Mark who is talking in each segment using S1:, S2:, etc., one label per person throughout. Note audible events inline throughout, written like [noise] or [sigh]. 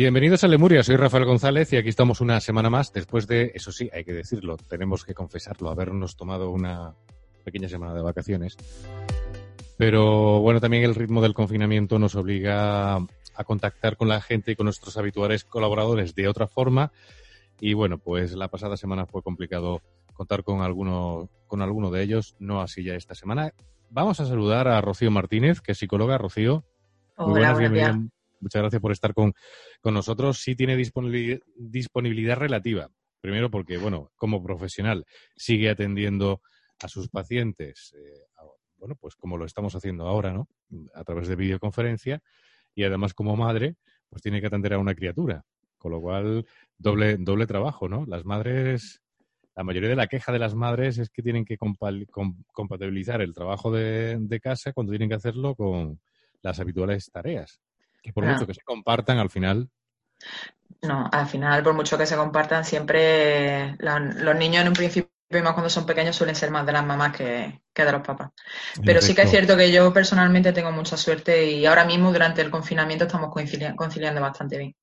S1: Bienvenidos a Lemuria, soy Rafael González y aquí estamos una semana más después de, eso sí, hay que decirlo, tenemos que confesarlo, habernos tomado una pequeña semana de vacaciones. Pero bueno, también el ritmo del confinamiento nos obliga a contactar con la gente y con nuestros habituales colaboradores de otra forma. Y bueno, pues la pasada semana fue complicado contar con alguno, con alguno de ellos, no así ya esta semana. Vamos a saludar a Rocío Martínez, que es psicóloga. Rocío,
S2: muy buenas, bienvenida.
S1: Muchas gracias por estar con, con nosotros. Sí tiene disponibilidad, relativa. Primero porque, bueno, como profesional sigue atendiendo a sus pacientes, eh, bueno, pues como lo estamos haciendo ahora, ¿no? A través de videoconferencia. Y además como madre, pues tiene que atender a una criatura. Con lo cual, doble, doble trabajo, ¿no? Las madres, la mayoría de la queja de las madres es que tienen que compatibilizar el trabajo de, de casa cuando tienen que hacerlo con las habituales tareas. Que por mucho que se compartan, al final.
S2: No, al final, por mucho que se compartan, siempre los niños en un principio, y más cuando son pequeños, suelen ser más de las mamás que, de los papás. Pero sí que es cierto que yo personalmente tengo mucha suerte y ahora mismo durante el confinamiento estamos conciliando, bastante bien.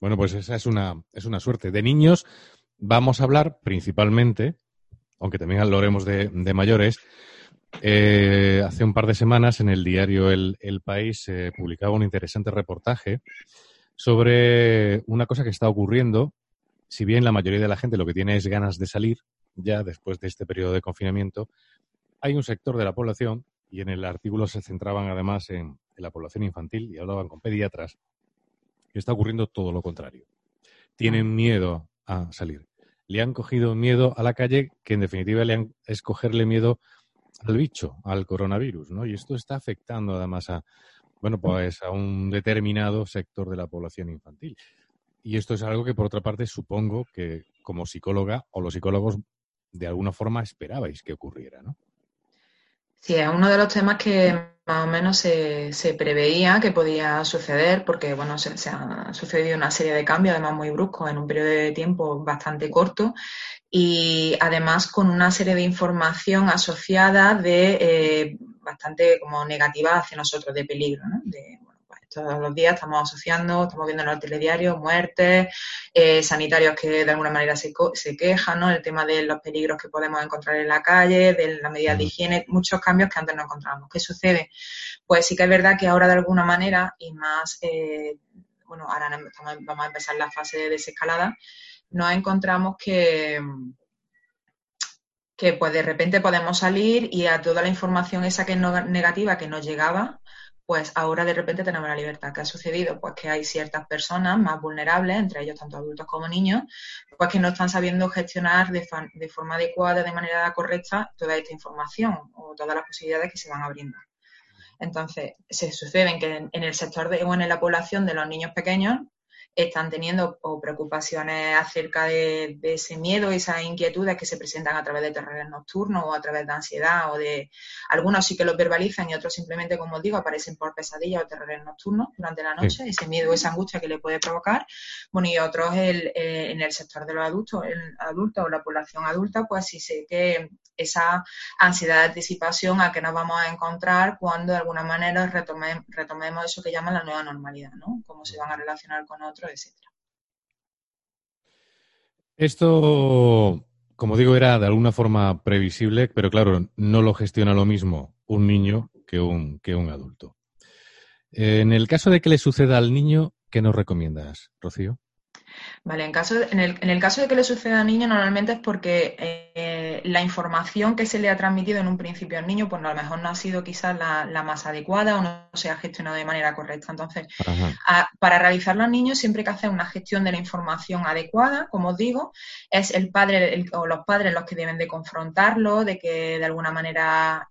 S1: Bueno, pues esa es una, es una suerte. De niños vamos a hablar principalmente, aunque también hablaremos de, de mayores, eh, hace un par de semanas en el diario El, País se publicaba un interesante reportaje sobre una cosa que está ocurriendo. Si bien la mayoría de la gente lo que tiene es ganas de salir ya después de este periodo de confinamiento, hay un sector de la población, y en el artículo se centraban además en, la población infantil y hablaban con pediatras, que está ocurriendo todo lo contrario. Tienen miedo a salir. Le han cogido miedo a la calle, que en definitiva le han, es cogerle miedo al bicho, al coronavirus, ¿no? Y esto está afectando además a, bueno, pues a un determinado sector de la población infantil. Y esto es algo que, por otra parte, supongo que como psicóloga o los psicólogos de alguna forma esperabais que ocurriera, ¿no?
S2: Sí, es uno de los temas que más o menos se, preveía que podía suceder, porque bueno, se, se, ha sucedido una serie de cambios, además muy bruscos, en un periodo de tiempo bastante corto, y además con una serie de información asociada de eh, bastante como negativa hacia nosotros, de peligro, ¿no? De, todos los días estamos asociando, estamos viendo en el telediario muertes, eh, sanitarios que de alguna manera se, se quejan, ¿no? El tema de los peligros que podemos encontrar en la calle, de las medidas de higiene, muchos cambios que antes no encontrábamos. ¿Qué sucede? Pues sí que es verdad que ahora de alguna manera, y más, eh, bueno, ahora vamos a empezar la fase de desescalada, nos encontramos que que pues de repente podemos salir y a toda la información esa que es negativa que nos llegaba, pues ahora de repente tenemos la libertad. ¿Qué ha sucedido? Pues que hay ciertas personas más vulnerables, entre ellos tanto adultos como niños, pues que no están sabiendo gestionar de, forma adecuada, de manera correcta, toda esta información o todas las posibilidades que se van abriendo. Entonces, se sucede que en, el sector de, o en la población de los niños pequeños, están teniendo preocupaciones acerca de, ese miedo esas inquietudes que se presentan a través de terrores nocturnos o a través de ansiedad o de algunos sí que los verbalizan y otros simplemente, como os digo, aparecen por pesadillas o terrores nocturnos durante la noche, ese miedo, esa angustia que le puede provocar. Bueno, y otros el, eh, en el sector de los adultos, el adulto o la población adulta, pues sí sé que esa ansiedad de anticipación a que nos vamos a encontrar cuando de alguna manera retomemos eso que llaman la nueva normalidad, ¿no? Cómo se van a relacionar con otros
S1: esto, como digo, era de alguna forma previsible, pero claro, no lo gestiona lo mismo un niño que un, que un adulto. En el caso de que le suceda al niño, ¿qué nos recomiendas, Rocío?
S2: Vale, en, caso en, el, en el caso de que le suceda al niño, normalmente es porque eh, la información que se le ha transmitido en un principio al niño, pues a lo mejor no ha sido quizás la, más adecuada o no se ha gestionado de manera correcta. Entonces, para realizarlo al niño siempre hay que hacer una gestión de la información adecuada, como os digo, es el padre o los padres los que deben de confrontarlo, de que de alguna manera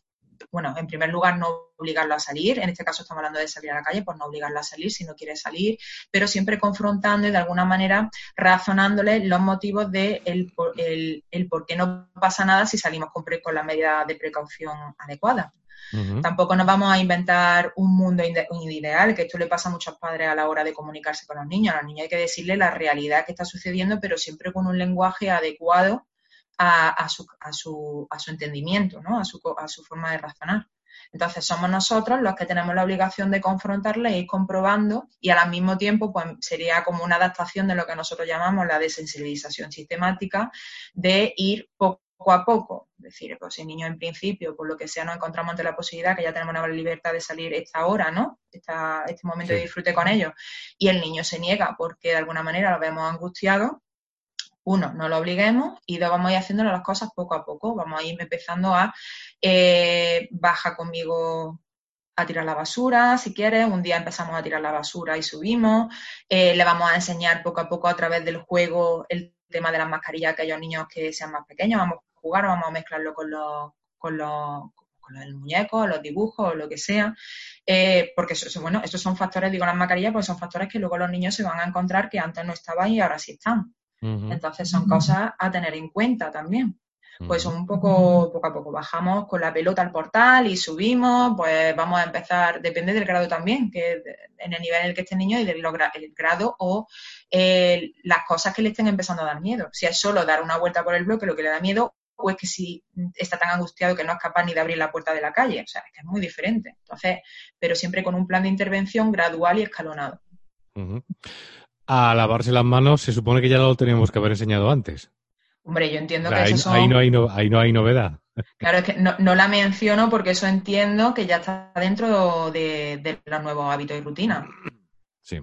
S2: bueno, en primer lugar, no obligarlo a salir. En este caso estamos hablando de salir a la calle, pues no obligarlo a salir si no quiere salir, pero siempre confrontando y de alguna manera razonándole los motivos de el, por qué no pasa nada si salimos con, con la medida de precaución adecuada. Tampoco nos vamos a inventar un mundo ideal, que esto le pasa a muchos padres a la hora de comunicarse con los niños. A los niños hay que decirle la realidad que está sucediendo, pero siempre con un lenguaje adecuado a, su, entendimiento, ¿no? a, su, a su forma de razonar. Entonces somos nosotros los que tenemos la obligación de confrontarle e ir comprobando y al mismo tiempo pues sería como una adaptación de lo que nosotros llamamos la desensibilización sistemática de ir poco a poco. Es decir, pues si el niño en principio, por lo que sea, nos encontramos ante la posibilidad que ya tenemos una libertad de salir esta hora, ¿no? Esta, este momento de disfrute con ellos, y el niño se niega porque de alguna manera lo vemos angustiado, uno, no lo obliguemos y dos, vamos a ir haciéndolo las cosas poco a poco. Vamos a ir empezando a eh, baja conmigo a tirar la basura, si quieres. Un día empezamos a tirar la basura y subimos. Eh, le vamos a enseñar poco a poco a través del juego el tema de las mascarillas a aquellos niños que sean más pequeños. Vamos a jugar, vamos a mezclarlo con los, con los, con los muñecos, los dibujos, lo que sea, eh, porque eso, bueno, estos son factores, digo las mascarillas, pues son factores que luego los niños se van a encontrar que antes no estaban y ahora sí están. Entonces son cosas a tener en cuenta también. Pues un poco, poco a poco bajamos con la pelota al portal y subimos, pues vamos a empezar, depende del grado también, que en el nivel en el que esté el niño y del grado o eh, las cosas que le estén empezando a dar miedo. Si es solo dar una vuelta por el bloque lo que le da miedo, o es que si está tan angustiado que no es capaz ni de abrir la puerta de la calle. O sea, es que es muy diferente. Entonces, pero siempre con un plan de intervención gradual y escalonado
S1: a lavarse las manos se supone que ya lo teníamos que haber enseñado antes.
S2: Hombre, yo entiendo que
S1: ahí,
S2: eso
S1: ahí, no hay ahí no hay novedad.
S2: Claro, es que no, la menciono porque eso entiendo que ya está dentro de, los nuevos hábitos y rutinas.
S1: Sí.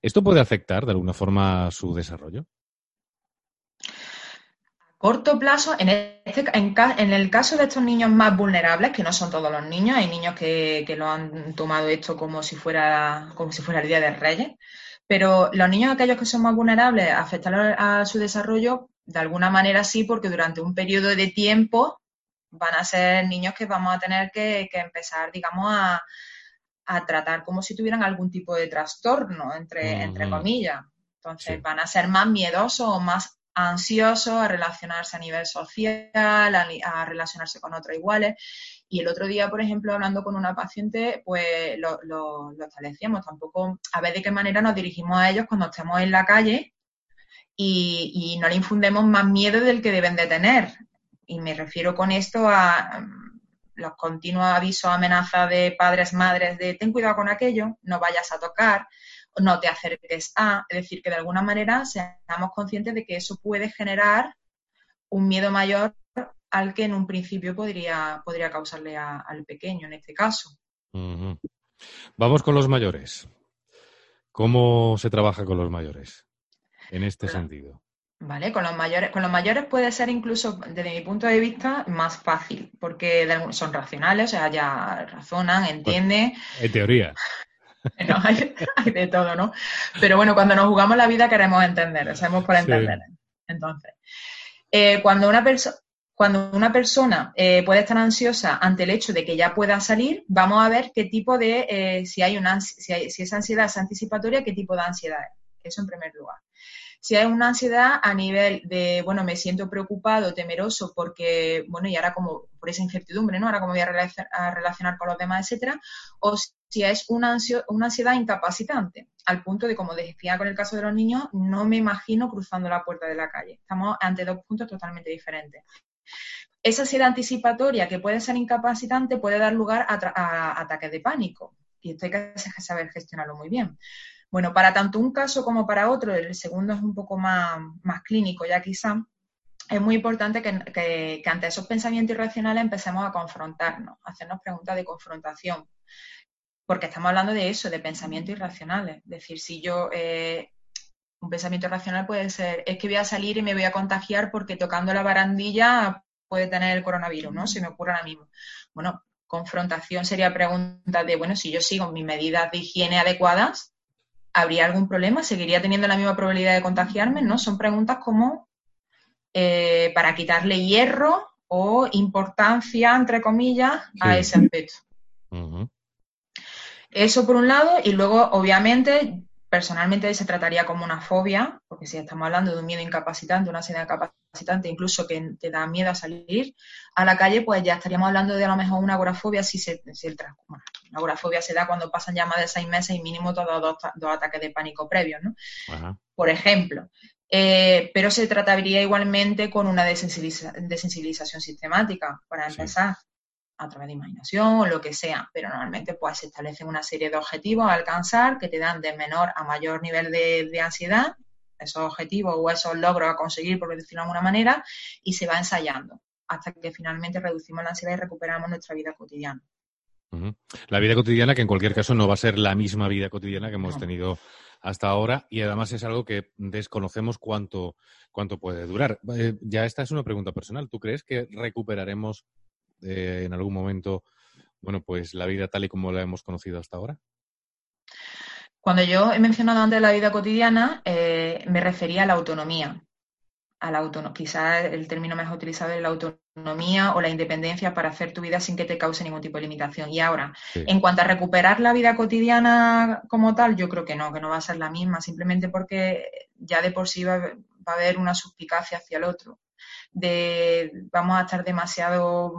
S1: ¿Esto puede afectar de alguna forma su desarrollo?
S2: A corto plazo, en, este, en, el caso de estos niños más vulnerables, que no son todos los niños, hay niños que, que lo han tomado esto como si fuera, como si fuera el Día de Reyes, pero los niños, aquellos que son más vulnerables, afectar a su desarrollo, de alguna manera sí, porque durante un periodo de tiempo van a ser niños que vamos a tener que, empezar, digamos, a, tratar como si tuvieran algún tipo de trastorno, entre, entre comillas. Entonces, van a ser más miedosos o más ansiosos a relacionarse a nivel social, a, relacionarse con otros iguales. Y el otro día, por ejemplo, hablando con una paciente, pues lo, lo, establecíamos. Tampoco, a ver de qué manera nos dirigimos a ellos cuando estemos en la calle y, no le infundemos más miedo del que deben de tener. Y me refiero con esto a mm, los continuos avisos, amenazas de padres, madres, de ten cuidado con aquello, no vayas a tocar, no te acerques a, es decir, que de alguna manera seamos conscientes de que eso puede generar un miedo mayor al que en un principio podría, podría causarle al pequeño en este caso.
S1: Vamos con los mayores. ¿Cómo se trabaja con los mayores en este sentido?
S2: Vale, con los mayores, con los mayores puede ser incluso, desde mi punto de vista, más fácil, porque son racionales, o sea, ya razonan, pues, entienden.
S1: en teoría. [laughs]
S2: No, hay, de todo, ¿no? Pero bueno, cuando nos jugamos la vida queremos entender, sabemos por entender. Entonces, eh, cuando una persona cuando una persona eh, puede estar ansiosa ante el hecho de que ya pueda salir, vamos a ver qué tipo de, eh, si hay una, si, si esa ansiedad es anticipatoria, qué tipo de ansiedad es. Eso en primer lugar. Si hay una ansiedad a nivel de, bueno, me siento preocupado, temeroso, porque, bueno, y ahora como por esa incertidumbre, ¿no? Ahora cómo voy a, relacionar con los demás, etcétera, o si es una, una ansiedad incapacitante, al punto de, como decía con el caso de los niños, no me imagino cruzando la puerta de la calle. Estamos ante dos puntos totalmente diferentes. Esa ansiedad anticipatoria que puede ser incapacitante puede dar lugar a, ataques de pánico y esto hay que saber gestionarlo muy bien. Bueno, para tanto un caso como para otro, el segundo es un poco más, más clínico ya quizá, es muy importante que, ante esos pensamientos irracionales empecemos a confrontarnos, a hacernos preguntas de confrontación, porque estamos hablando de eso, de pensamientos irracionales. Es decir, si yo, eh, un pensamiento irracional puede ser, es que voy a salir y me voy a contagiar porque tocando la barandilla puede tener el coronavirus, ¿no? Se me ocurre ahora mismo. Bueno, confrontación sería pregunta de, bueno, si yo sigo mis medidas de higiene adecuadas, ¿habría algún problema? ¿Seguiría teniendo la misma probabilidad de contagiarme? ¿No? Son preguntas como eh, para quitarle hierro o importancia, entre comillas, a ese aspecto. Eso por un lado, y luego, obviamente, personalmente se trataría como una fobia, porque si estamos hablando de un miedo incapacitante, una ansiedad incapacitante, incluso que te da miedo a salir a la calle, pues ya estaríamos hablando de a lo mejor una agorafobia si, se, si el bueno, la agorafobia se da cuando pasan ya más de seis meses y mínimo todos dos, dos ataques de pánico previos, ¿no? Por ejemplo. Eh, pero se trataría igualmente con una desensibilización sistemática, para empezar a través de imaginación o lo que sea, pero normalmente pues se establecen una serie de objetivos a alcanzar que te dan de menor a mayor nivel de, ansiedad, esos objetivos o esos logros a conseguir, por decirlo de alguna manera, y se va ensayando hasta que finalmente reducimos la ansiedad y recuperamos nuestra vida cotidiana.
S1: La vida cotidiana, que en cualquier caso no va a ser la misma vida cotidiana que hemos tenido hasta ahora y además es algo que desconocemos cuánto, cuánto puede durar. Eh, ya esta es una pregunta personal. ¿Tú crees que recuperaremos eh, en algún momento, bueno, pues la vida tal y como la hemos conocido hasta ahora?
S2: Cuando yo he mencionado antes la vida cotidiana, eh, me refería a la autonomía. A la. Quizás el término mejor utilizado es la autonomía o la independencia para hacer tu vida sin que te cause ningún tipo de limitación. Y ahora, en cuanto a recuperar la vida cotidiana como tal, yo creo que no, que no va a ser la misma, simplemente porque ya de por sí va, va a haber una suspicacia hacia el otro. De vamos a estar demasiado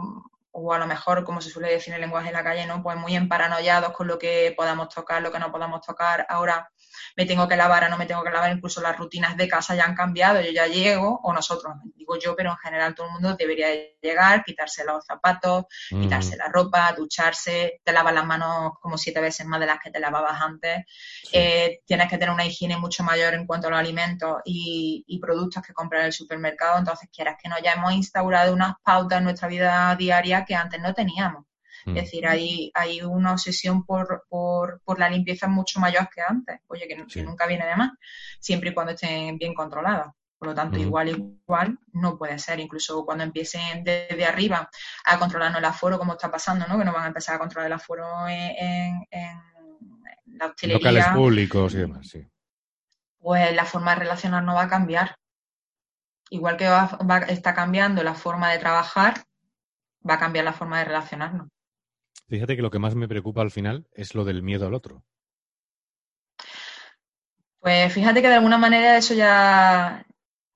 S2: o a lo mejor, como se suele decir en el lenguaje de la calle, ¿no? Pues muy emparanoiados con lo que podamos tocar, lo que no podamos tocar. Ahora me tengo que lavar o no me tengo que lavar, incluso las rutinas de casa ya han cambiado, yo ya llego, o nosotros, digo yo, pero en general todo el mundo debería llegar, quitarse los zapatos, quitarse la ropa, ducharse, te lavas las manos como siete veces más de las que te lavabas antes, eh, tienes que tener una higiene mucho mayor en cuanto a los alimentos y, productos que comprar en el supermercado, entonces quieras que no, ya hemos instaurado unas pautas en nuestra vida diaria que antes no teníamos. Es mm. decir, hay, hay una obsesión por, por, por, la limpieza mucho mayor que antes. Oye, que, nunca viene de más, siempre y cuando estén bien controladas. Por lo tanto, igual igual no puede ser. Incluso cuando empiecen desde arriba a controlarnos el aforo, como está pasando, ¿no? Que no van a empezar a controlar el aforo en, en, la hostelería.
S1: Locales públicos y demás, sí.
S2: Pues la forma de relacionar no va a cambiar. Igual que va, está cambiando la forma de trabajar, va a cambiar la forma de relacionarnos.
S1: Fíjate que lo que más me preocupa al final es lo del miedo al otro.
S2: Pues fíjate que de alguna manera eso ya,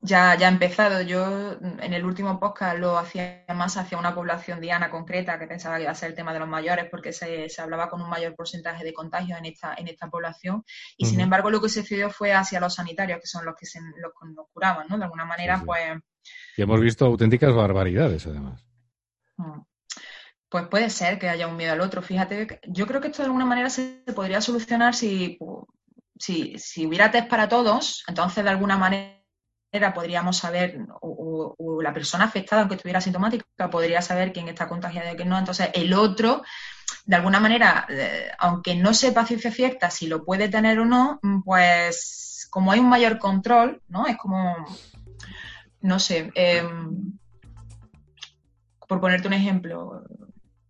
S2: ya, ya ha empezado. Yo en el último podcast lo hacía más hacia una población diana concreta que pensaba que iba a ser el tema de los mayores porque se, hablaba con un mayor porcentaje de contagios en esta, en esta población y sin embargo lo que se sucedió fue hacia los sanitarios que son los que, se, los nos curaban, ¿no? De alguna manera pues...
S1: Y hemos visto auténticas barbaridades además.
S2: Mm. Pues puede ser que haya un miedo al otro. Fíjate, yo creo que esto de alguna manera se podría solucionar si, si, si hubiera test para todos, entonces de alguna manera podríamos saber, o, la persona afectada, aunque estuviera sintomática, podría saber quién está contagiado y quién no. Entonces, el otro, de alguna manera, eh, aunque no sepa ciencia cierta si lo puede tener o no, pues como hay un mayor control, ¿no? Es como, no sé, em, por ponerte un ejemplo,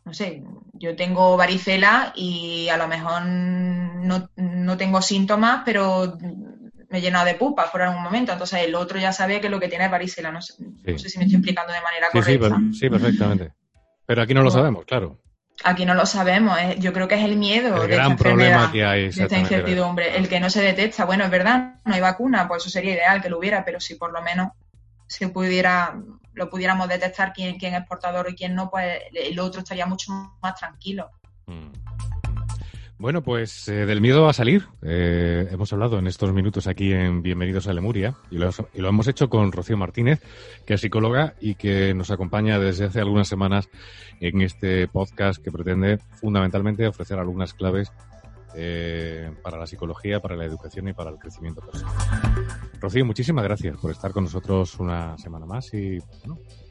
S2: no sé, yo tengo varicela y a lo mejor no, tengo síntomas, pero me he llenado de pupas por algún momento. Entonces el otro ya sabe que lo que tiene es varicela. No sé, si me estoy explicando de manera correcta.
S1: Sí, perfectamente. Pero aquí no lo sabemos, claro.
S2: Aquí no lo sabemos. Yo creo que es el miedo.
S1: El gran problema que hay.
S2: De esta incertidumbre. El que no se detecta. Bueno, es verdad, no hay vacuna, pues eso sería ideal que lo hubiera, pero si por lo menos se pudiera lo pudiéramos detectar quién, quién es portador y quién no, pues el otro estaría mucho más tranquilo. Mm.
S1: Bueno, pues eh, del miedo a salir. Eh, hemos hablado en estos minutos aquí en Bienvenidos a Lemuria y lo, y lo, hemos hecho con Rocío Martínez, que es psicóloga y que nos acompaña desde hace algunas semanas en este podcast que pretende fundamentalmente ofrecer algunas claves eh, para la psicología, para la educación y para el crecimiento personal. Rocío, muchísimas gracias por estar con nosotros una semana más y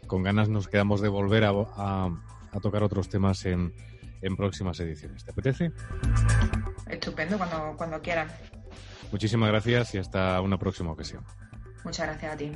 S1: con ganas nos quedamos de volver a, tocar otros temas en, próximas ediciones. ¿Te apetece?
S2: Estupendo, cuando, cuando quieran.
S1: Muchísimas gracias y hasta una próxima ocasión.
S2: Muchas gracias a ti.